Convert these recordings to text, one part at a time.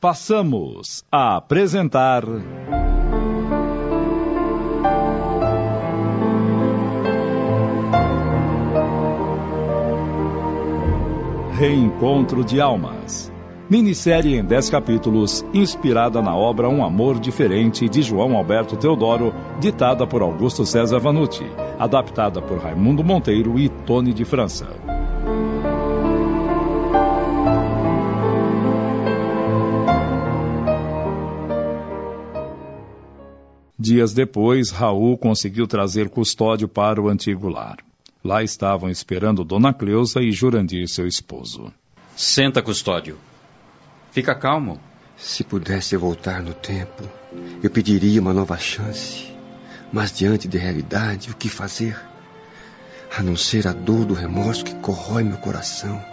Passamos a apresentar. Reencontro de Almas. Minissérie em 10 capítulos, inspirada na obra Um Amor Diferente de João Alberto Teodoro, ditada por Augusto César Vanucci, adaptada por Raimundo Monteiro e Tony de França. Dias depois, Raul conseguiu trazer custódio para o antigo lar. Lá estavam esperando Dona Cleusa e Jurandir, seu esposo. Senta, custódio. Fica calmo. Se pudesse voltar no tempo, eu pediria uma nova chance. Mas diante da realidade, o que fazer? A não ser a dor do remorso que corrói meu coração.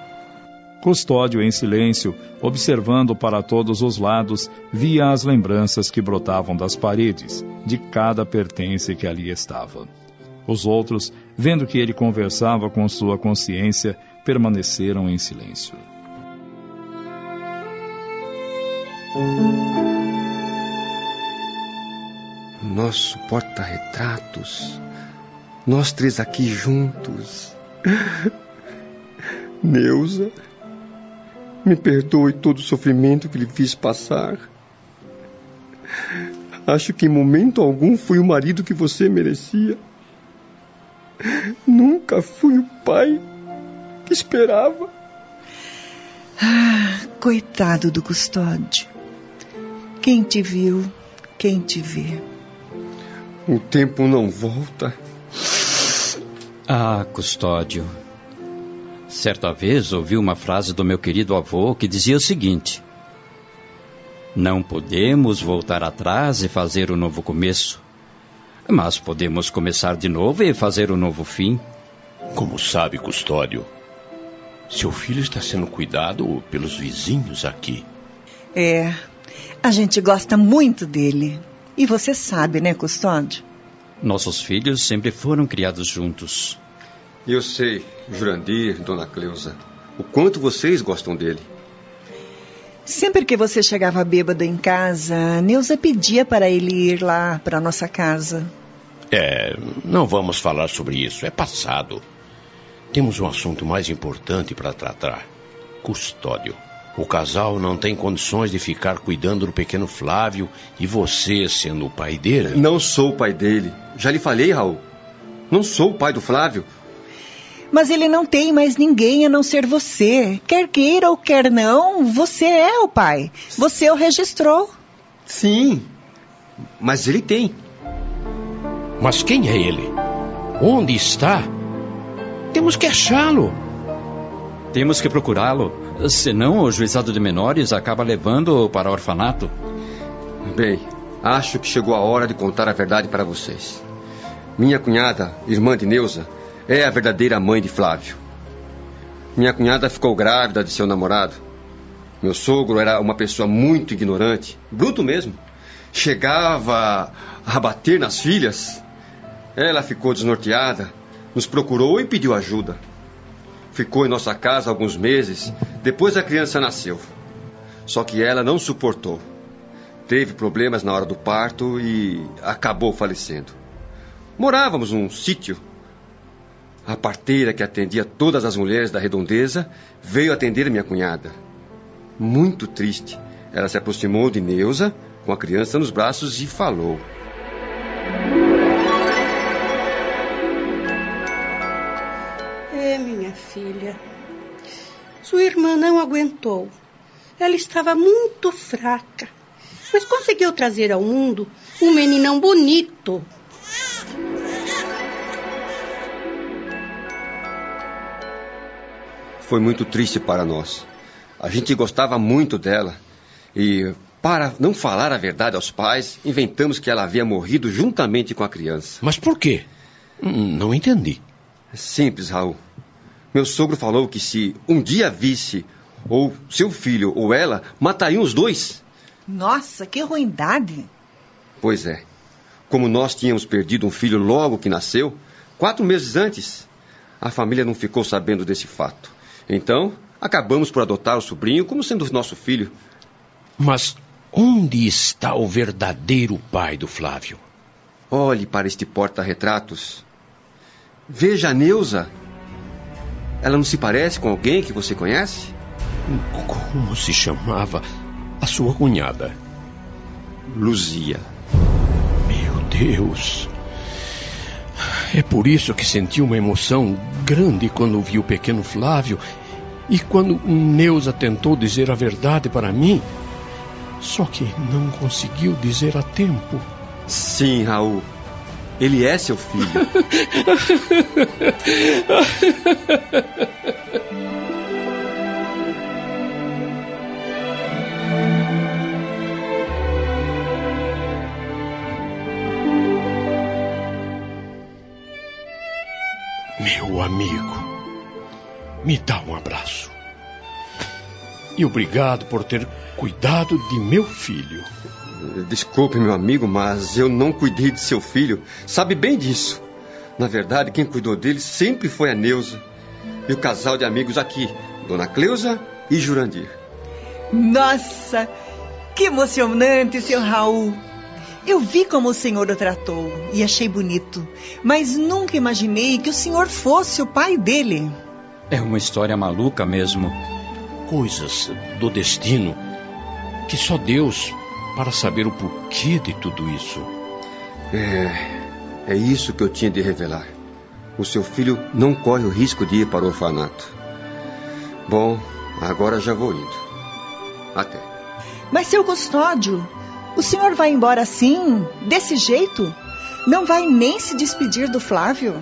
Custódio, em silêncio, observando para todos os lados, via as lembranças que brotavam das paredes, de cada pertence que ali estava. Os outros, vendo que ele conversava com sua consciência, permaneceram em silêncio. Nosso porta-retratos, nós três aqui juntos. Neuza, me perdoe todo o sofrimento que lhe fiz passar. Acho que em momento algum fui o marido que você merecia. Nunca fui o pai que esperava. Ah, coitado do custódio. Quem te viu, quem te vê. O tempo não volta. Ah, custódio. Certa vez ouvi uma frase do meu querido avô que dizia o seguinte: Não podemos voltar atrás e fazer um novo começo, mas podemos começar de novo e fazer um novo fim. Como sabe, Custódio, seu filho está sendo cuidado pelos vizinhos aqui. É, a gente gosta muito dele. E você sabe, né, Custódio? Nossos filhos sempre foram criados juntos. Eu sei, Jurandir, Dona Cleusa, o quanto vocês gostam dele. Sempre que você chegava bêbado em casa, Neuza pedia para ele ir lá para nossa casa. É, não vamos falar sobre isso, é passado. Temos um assunto mais importante para tratar: custódio. O casal não tem condições de ficar cuidando do pequeno Flávio e você sendo o pai dele. Não sou o pai dele. Já lhe falei, Raul. Não sou o pai do Flávio. Mas ele não tem mais ninguém a não ser você. Quer queira ou quer não, você é o pai. Você o registrou. Sim, mas ele tem. Mas quem é ele? Onde está? Temos que achá-lo. Temos que procurá-lo, senão o juizado de menores acaba levando-o para o orfanato. Bem, acho que chegou a hora de contar a verdade para vocês. Minha cunhada, irmã de Neuza, é a verdadeira mãe de Flávio. Minha cunhada ficou grávida de seu namorado. Meu sogro era uma pessoa muito ignorante, bruto mesmo. Chegava a bater nas filhas. Ela ficou desnorteada, nos procurou e pediu ajuda. Ficou em nossa casa alguns meses, depois a criança nasceu. Só que ela não suportou. Teve problemas na hora do parto e acabou falecendo. Morávamos num sítio a parteira que atendia todas as mulheres da redondeza veio atender minha cunhada. Muito triste, ela se aproximou de Neuza com a criança nos braços e falou: É, minha filha. Sua irmã não aguentou. Ela estava muito fraca, mas conseguiu trazer ao mundo um meninão bonito. Foi muito triste para nós. A gente gostava muito dela e, para não falar a verdade aos pais, inventamos que ela havia morrido juntamente com a criança. Mas por quê? Não entendi. É simples, Raul. Meu sogro falou que se um dia visse ou seu filho ou ela, matariam os dois. Nossa, que ruindade! Pois é. Como nós tínhamos perdido um filho logo que nasceu, quatro meses antes, a família não ficou sabendo desse fato. Então, acabamos por adotar o sobrinho como sendo nosso filho. Mas onde está o verdadeiro pai do Flávio? Olhe para este porta-retratos. Veja a Neuza. Ela não se parece com alguém que você conhece? Como se chamava a sua cunhada? Luzia. Meu Deus! É por isso que senti uma emoção grande quando vi o pequeno Flávio e quando Neuza tentou dizer a verdade para mim. Só que não conseguiu dizer a tempo. Sim, Raul. Ele é seu filho. Meu amigo, me dá um abraço. E obrigado por ter cuidado de meu filho. Desculpe, meu amigo, mas eu não cuidei de seu filho. Sabe bem disso. Na verdade, quem cuidou dele sempre foi a Neuza. E o casal de amigos aqui, Dona Cleusa e Jurandir. Nossa, que emocionante, seu Raul. Eu vi como o senhor o tratou e achei bonito, mas nunca imaginei que o senhor fosse o pai dele. É uma história maluca mesmo. Coisas do destino que só Deus para saber o porquê de tudo isso. É, é isso que eu tinha de revelar. O seu filho não corre o risco de ir para o orfanato. Bom, agora já vou indo. Até. Mas, seu custódio, o senhor vai embora assim, desse jeito? Não vai nem se despedir do Flávio?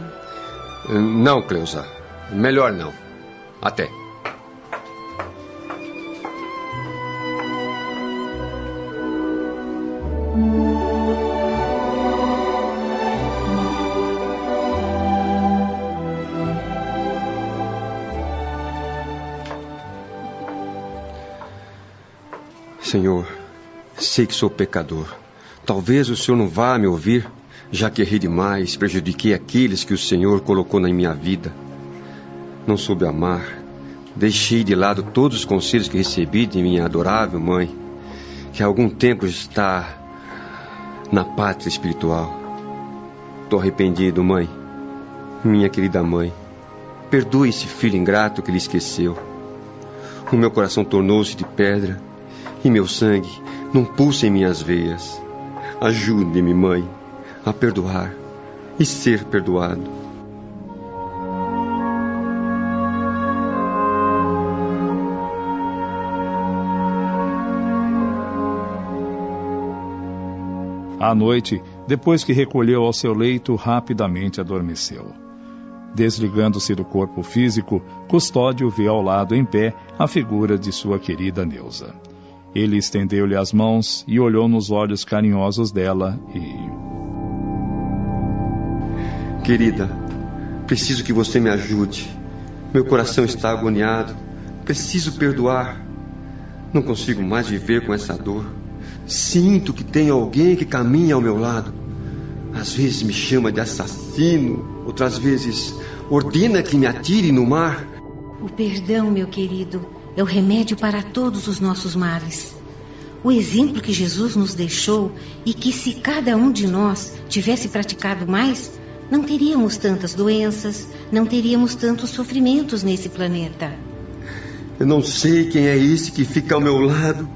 Não, Cleusa. Melhor não. Até. Senhor, sei que sou pecador. Talvez o Senhor não vá me ouvir, já que errei demais, prejudiquei aqueles que o Senhor colocou na minha vida. Não soube amar, deixei de lado todos os conselhos que recebi de minha adorável mãe, que há algum tempo está na pátria espiritual. Estou arrependido, mãe. Minha querida mãe, perdoe esse filho ingrato que lhe esqueceu. O meu coração tornou-se de pedra e meu sangue não pulsa em minhas veias. Ajude-me, mãe, a perdoar e ser perdoado. À noite, depois que recolheu ao seu leito, rapidamente adormeceu. Desligando-se do corpo físico, Custódio vê ao lado em pé a figura de sua querida Neuza. Ele estendeu-lhe as mãos e olhou nos olhos carinhosos dela e. Querida, preciso que você me ajude. Meu coração está agoniado. Preciso perdoar. Não consigo mais viver com essa dor. Sinto que tem alguém que caminha ao meu lado. Às vezes me chama de assassino, outras vezes ordena que me atire no mar. O perdão, meu querido, é o remédio para todos os nossos males. O exemplo que Jesus nos deixou e que, se cada um de nós tivesse praticado mais, não teríamos tantas doenças, não teríamos tantos sofrimentos nesse planeta. Eu não sei quem é esse que fica ao meu lado,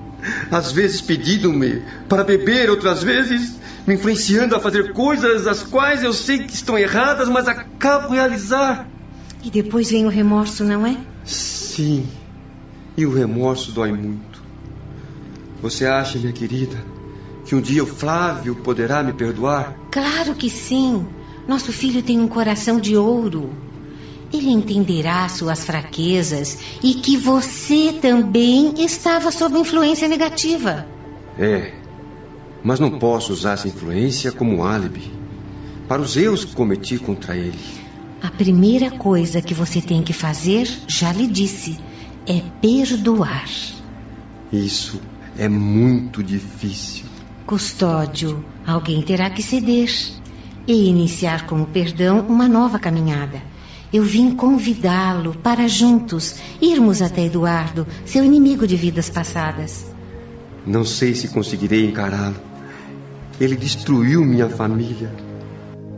às vezes pedindo-me para beber, outras vezes me influenciando a fazer coisas as quais eu sei que estão erradas, mas acabo realizar. E depois vem o remorso, não é? Sim. E o remorso dói muito. Você acha, minha querida, que um dia o Flávio poderá me perdoar? Claro que sim. Nosso filho tem um coração de ouro. Ele entenderá suas fraquezas e que você também estava sob influência negativa. É, mas não posso usar essa influência como álibi para os erros que cometi contra ele. A primeira coisa que você tem que fazer, já lhe disse, é perdoar. Isso é muito difícil. Custódio, alguém terá que ceder e iniciar com o perdão uma nova caminhada. Eu vim convidá-lo para juntos irmos até Eduardo, seu inimigo de vidas passadas. Não sei se conseguirei encará-lo. Ele destruiu minha família.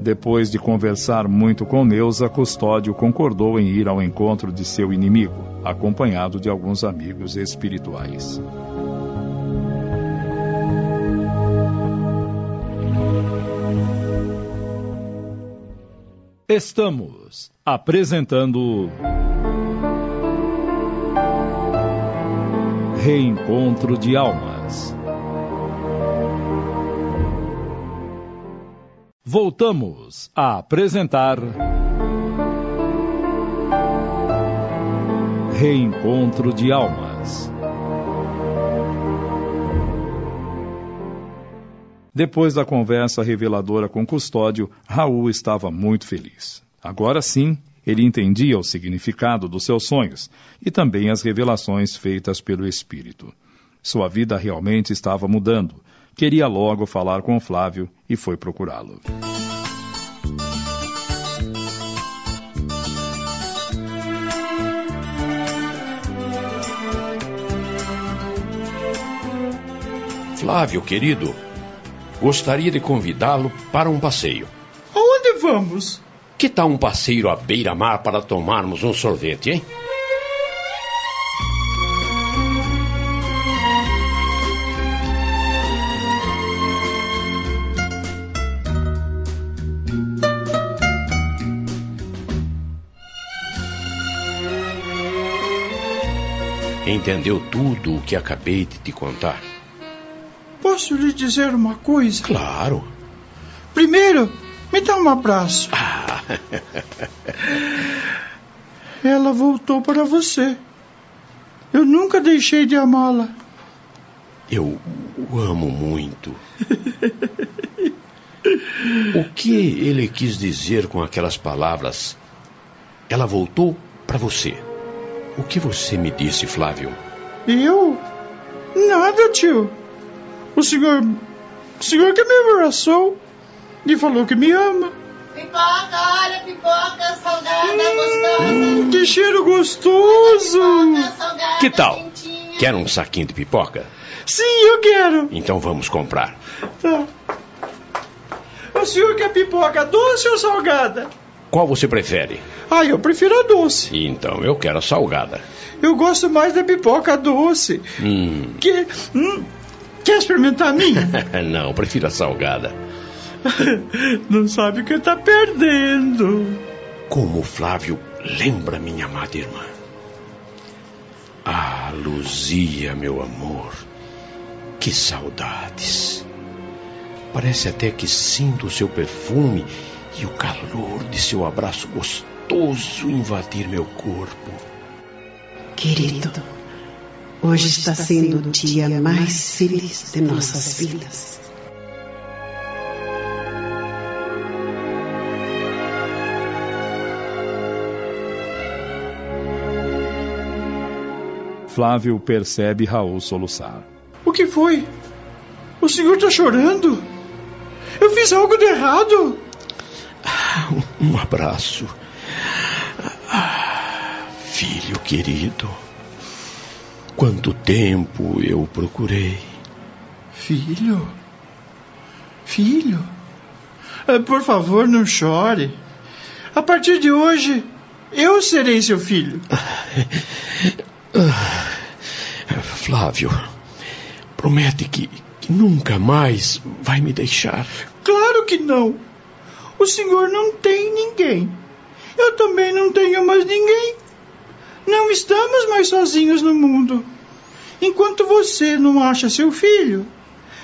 Depois de conversar muito com Neuza, Custódio concordou em ir ao encontro de seu inimigo, acompanhado de alguns amigos espirituais. Estamos apresentando. Reencontro de Almas. Voltamos a apresentar. Reencontro de Almas. Depois da conversa reveladora com Custódio, Raul estava muito feliz. Agora sim, ele entendia o significado dos seus sonhos e também as revelações feitas pelo Espírito. Sua vida realmente estava mudando queria logo falar com Flávio e foi procurá-lo. Flávio, querido, gostaria de convidá-lo para um passeio. Aonde vamos? Que tal um passeio à beira-mar para tomarmos um sorvete, hein? Entendeu tudo o que acabei de te contar? Posso lhe dizer uma coisa? Claro. Primeiro, me dá um abraço. Ah. Ela voltou para você. Eu nunca deixei de amá-la. Eu o amo muito. o que ele quis dizer com aquelas palavras? Ela voltou para você. O que você me disse, Flávio? Eu? Nada, tio. O senhor. O senhor que me abraçou e falou que me ama. Pipoca, olha, pipoca salgada, gostosa. Hum, que cheiro gostoso! Pipoca salgada, Que tal? quentinha. Quer um saquinho de pipoca? Sim, eu quero. Então vamos comprar. Tá. O senhor quer pipoca doce ou salgada? Qual você prefere? Ah, eu prefiro a doce. Então eu quero a salgada. Eu gosto mais da pipoca doce. Hum. Que, hum, quer experimentar a minha? Não, prefiro a salgada. Não sabe o que tá perdendo. Como o Flávio lembra minha amada irmã. Ah, Luzia, meu amor. Que saudades. Parece até que sinto o seu perfume e o calor de seu abraço gostoso invadir meu corpo. Querido, hoje está sendo o dia mais feliz de nossas vidas. Flávio percebe Raul soluçar. O que foi? O senhor tá chorando? Eu fiz algo de errado? Um abraço. Ah, filho querido. Quanto tempo eu procurei. Filho? Filho? Ah, Por favor, não chore. A partir de hoje, eu serei seu filho. Flávio, promete que, que nunca mais vai me deixar. Claro que não. O senhor não tem ninguém. Eu também não tenho mais ninguém. Não estamos mais sozinhos no mundo. Enquanto você não acha seu filho,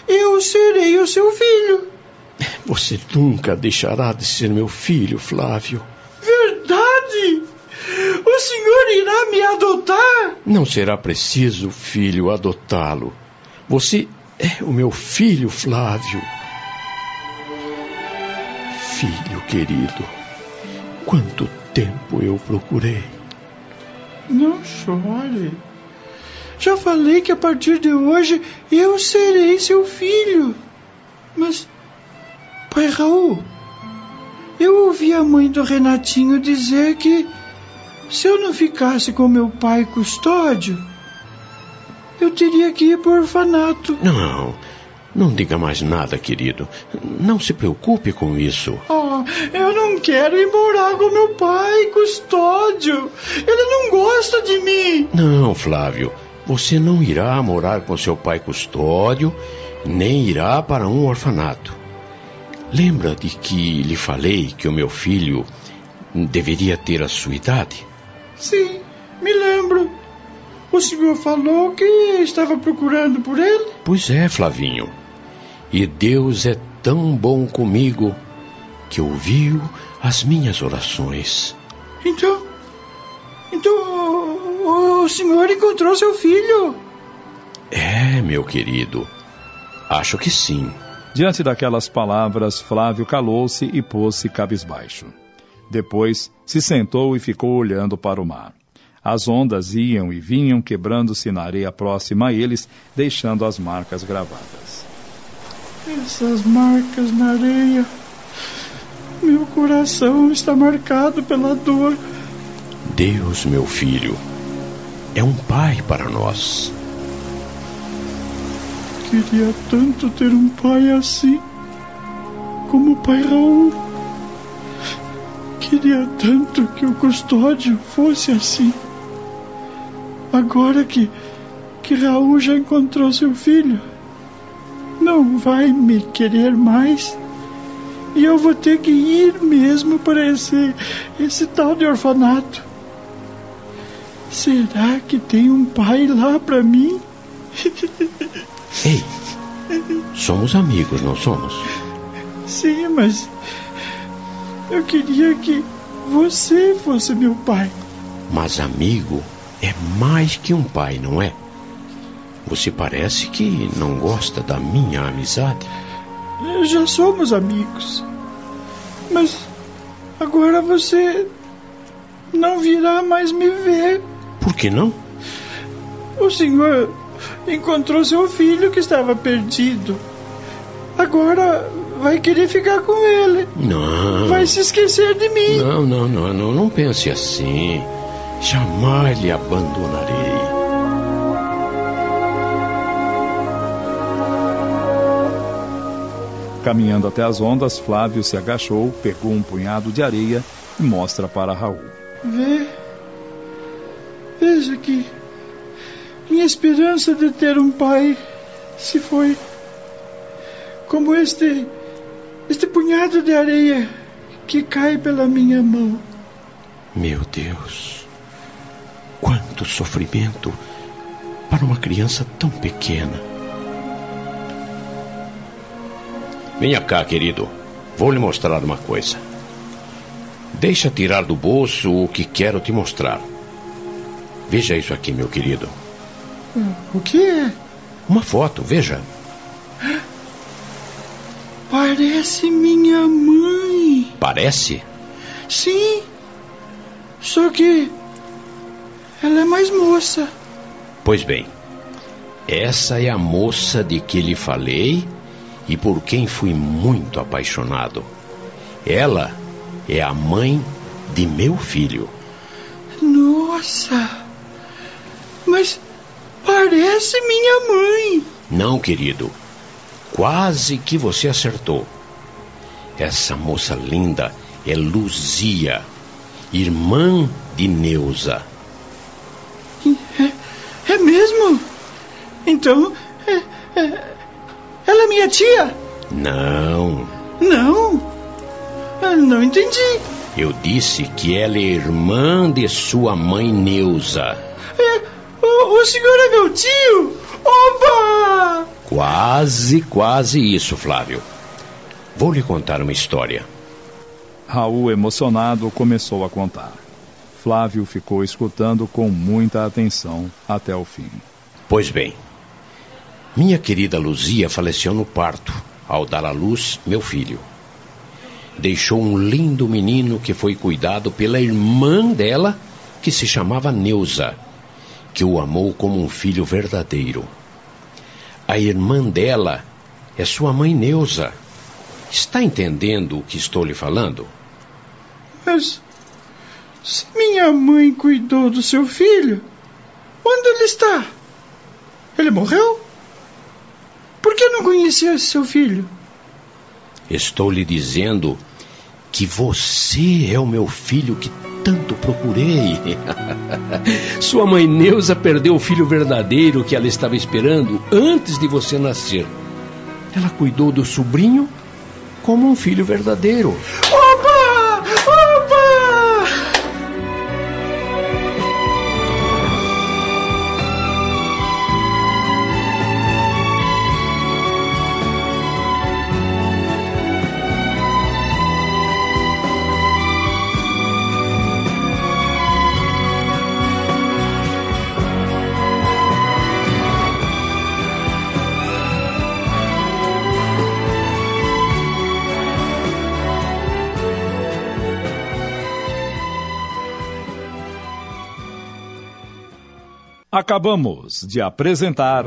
eu serei o seu filho. Você nunca deixará de ser meu filho, Flávio. Verdade! O senhor irá me adotar? Não será preciso, filho, adotá-lo. Você é o meu filho, Flávio. Filho querido, quanto tempo eu procurei. Não chore. Já falei que a partir de hoje eu serei seu filho. Mas, pai Raul, eu ouvi a mãe do Renatinho dizer que se eu não ficasse com meu pai custódio, eu teria que ir para o orfanato. Não, não diga mais nada, querido. Não se preocupe com isso. Oh, eu não quero ir morar com meu pai, custódio. Ele não gosta de mim. Não, Flávio. Você não irá morar com seu pai custódio, nem irá para um orfanato. Lembra de que lhe falei que o meu filho deveria ter a sua idade? Sim, me lembro. O senhor falou que estava procurando por ele? Pois é, Flavinho. E Deus é tão bom comigo que ouviu as minhas orações. Então. Então. O, senhor encontrou seu filho? É, meu querido. Acho que sim. Diante daquelas palavras, Flávio calou-se e pôs-se cabisbaixo. Depois se sentou e ficou olhando para o mar. As ondas iam e vinham quebrando-se na areia próxima a eles, deixando as marcas gravadas. Essas marcas na areia. Meu coração está marcado pela dor. Deus, meu filho, é um pai para nós. Queria tanto ter um pai assim, como o pai Raul. Queria tanto que o custódio fosse assim. Agora que, que Raul já encontrou seu filho, não vai me querer mais. E eu vou ter que ir mesmo para esse, esse tal de orfanato. Será que tem um pai lá para mim? Ei, somos amigos, não somos? Sim, mas eu queria que você fosse meu pai. Mas amigo é mais que um pai, não é? Você parece que não gosta da minha amizade. Já somos amigos. Mas agora você não virá mais me ver. Por que não? O senhor encontrou seu filho que estava perdido. Agora vai querer ficar com ele. Não. Vai se esquecer de mim. Não, não, não, não, não pense assim. Jamais lhe abandonarei. Caminhando até as ondas, Flávio se agachou, pegou um punhado de areia e mostra para Raul. Vê. Veja aqui. Minha esperança de ter um pai se foi. Como este. este punhado de areia que cai pela minha mão. Meu Deus. Quanto sofrimento para uma criança tão pequena. Venha cá, querido. Vou lhe mostrar uma coisa. Deixa tirar do bolso o que quero te mostrar. Veja isso aqui, meu querido. O que é? Uma foto, veja. Parece minha mãe. Parece? Sim. Só que. Ela é mais moça. Pois bem, essa é a moça de que lhe falei e por quem fui muito apaixonado. Ela é a mãe de meu filho. Nossa! Mas parece minha mãe. Não, querido. Quase que você acertou. Essa moça linda é Luzia, irmã de Neuza. É, é mesmo? Então, é, é, minha tia? Não. Não? Eu não entendi. Eu disse que ela é irmã de sua mãe Neuza. É, o, o senhor é meu tio? Oba! Quase, quase isso, Flávio. Vou lhe contar uma história. Raul, emocionado, começou a contar. Flávio ficou escutando com muita atenção até o fim. Pois bem, minha querida Luzia faleceu no parto, ao dar à luz meu filho. Deixou um lindo menino que foi cuidado pela irmã dela, que se chamava Neuza, que o amou como um filho verdadeiro. A irmã dela é sua mãe Neuza. Está entendendo o que estou lhe falando? Mas se minha mãe cuidou do seu filho, onde ele está? Ele morreu? Por que não conhecia esse seu filho? Estou lhe dizendo que você é o meu filho que tanto procurei. Sua mãe Neuza perdeu o filho verdadeiro que ela estava esperando antes de você nascer. Ela cuidou do sobrinho como um filho verdadeiro. Opa! Acabamos de apresentar.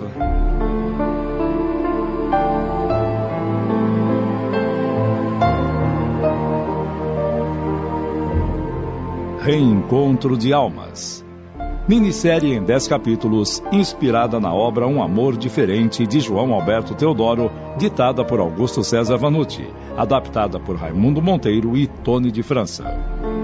Reencontro de Almas. Minissérie em 10 capítulos, inspirada na obra Um Amor Diferente de João Alberto Teodoro, ditada por Augusto César Vanucci, adaptada por Raimundo Monteiro e Tony de França.